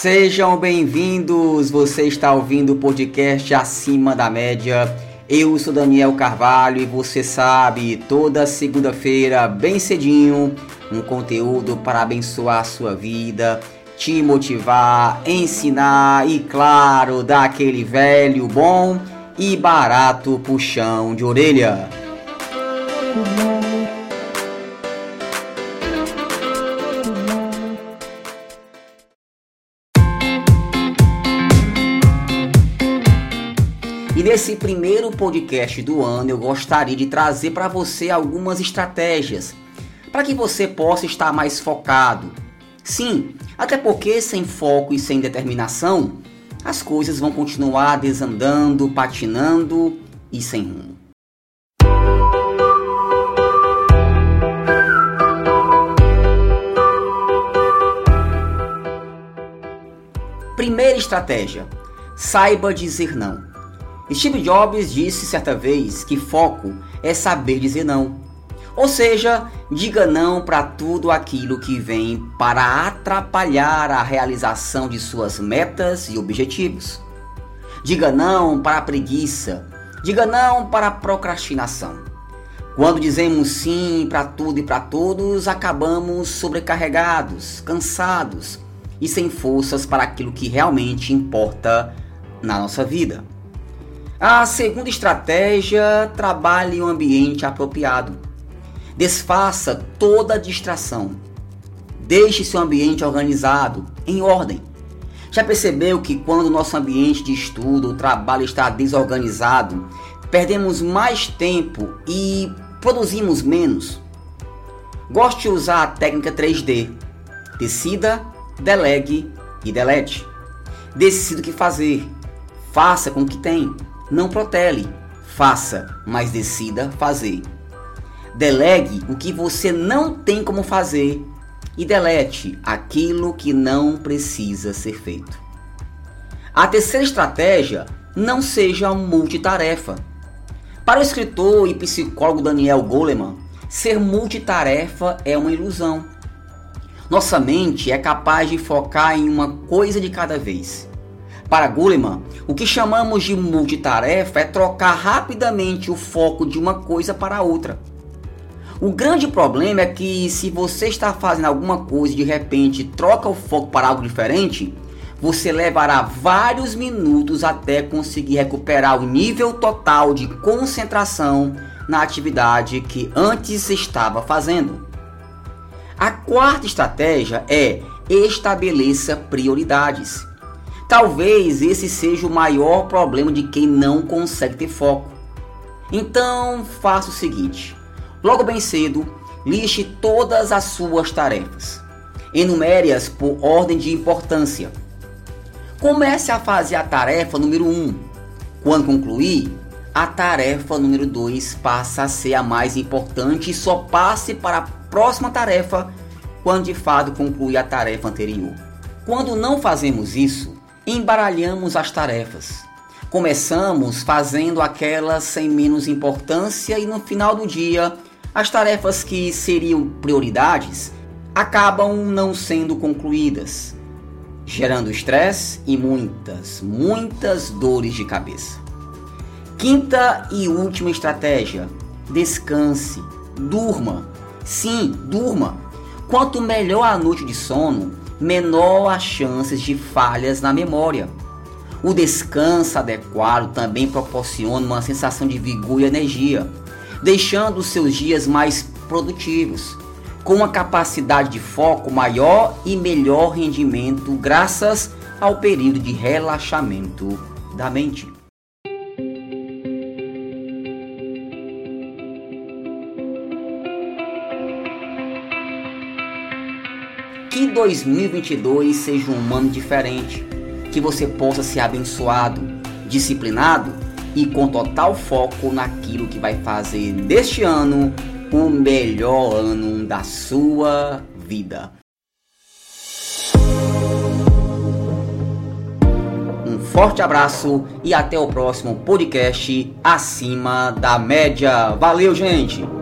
Sejam bem-vindos. Você está ouvindo o podcast Acima da Média. Eu sou Daniel Carvalho e você sabe, toda segunda-feira, bem cedinho, um conteúdo para abençoar a sua vida, te motivar, ensinar e, claro, dar aquele velho bom e barato puxão de orelha. Nesse primeiro podcast do ano eu gostaria de trazer para você algumas estratégias para que você possa estar mais focado. Sim, até porque sem foco e sem determinação, as coisas vão continuar desandando, patinando e sem rumo. Primeira estratégia: saiba dizer não. Steve Jobs disse certa vez que foco é saber dizer não. Ou seja, diga não para tudo aquilo que vem para atrapalhar a realização de suas metas e objetivos. Diga não para a preguiça. Diga não para a procrastinação. Quando dizemos sim para tudo e para todos, acabamos sobrecarregados, cansados e sem forças para aquilo que realmente importa na nossa vida. A segunda estratégia, trabalhe um ambiente apropriado. Desfaça toda distração. Deixe seu ambiente organizado, em ordem. Já percebeu que quando nosso ambiente de estudo ou trabalho está desorganizado, perdemos mais tempo e produzimos menos? Goste de usar a técnica 3D. Decida, delegue e delete. Decida o que fazer. Faça com o que tem. Não protele, faça, mas decida fazer. Delegue o que você não tem como fazer e delete aquilo que não precisa ser feito. A terceira estratégia, não seja multitarefa. Para o escritor e psicólogo Daniel Goleman, ser multitarefa é uma ilusão. Nossa mente é capaz de focar em uma coisa de cada vez. Para Goleman, o que chamamos de multitarefa é trocar rapidamente o foco de uma coisa para outra. O grande problema é que se você está fazendo alguma coisa e de repente troca o foco para algo diferente, você levará vários minutos até conseguir recuperar o nível total de concentração na atividade que antes estava fazendo. A quarta estratégia é estabeleça prioridades. Talvez esse seja o maior problema de quem não consegue ter foco. Então, faça o seguinte: logo bem cedo, liste todas as suas tarefas. Enumere-as por ordem de importância. Comece a fazer a tarefa número 1. Um. Quando concluir, a tarefa número 2 passa a ser a mais importante e só passe para a próxima tarefa quando de fato concluir a tarefa anterior. Quando não fazemos isso, embaralhamos as tarefas. Começamos fazendo aquelas sem menos importância e no final do dia, as tarefas que seriam prioridades acabam não sendo concluídas, gerando estresse e muitas, muitas dores de cabeça. Quinta e última estratégia: descanse, durma. Sim, durma. Quanto melhor a noite de sono, menor as chances de falhas na memória. O descanso adequado também proporciona uma sensação de vigor e energia, deixando seus dias mais produtivos, com uma capacidade de foco maior e melhor rendimento graças ao período de relaxamento da mente. Que 2022 seja um ano diferente, que você possa ser abençoado, disciplinado e com total foco naquilo que vai fazer deste ano o melhor ano da sua vida. Um forte abraço e até o próximo podcast Acima da Média. Valeu, gente!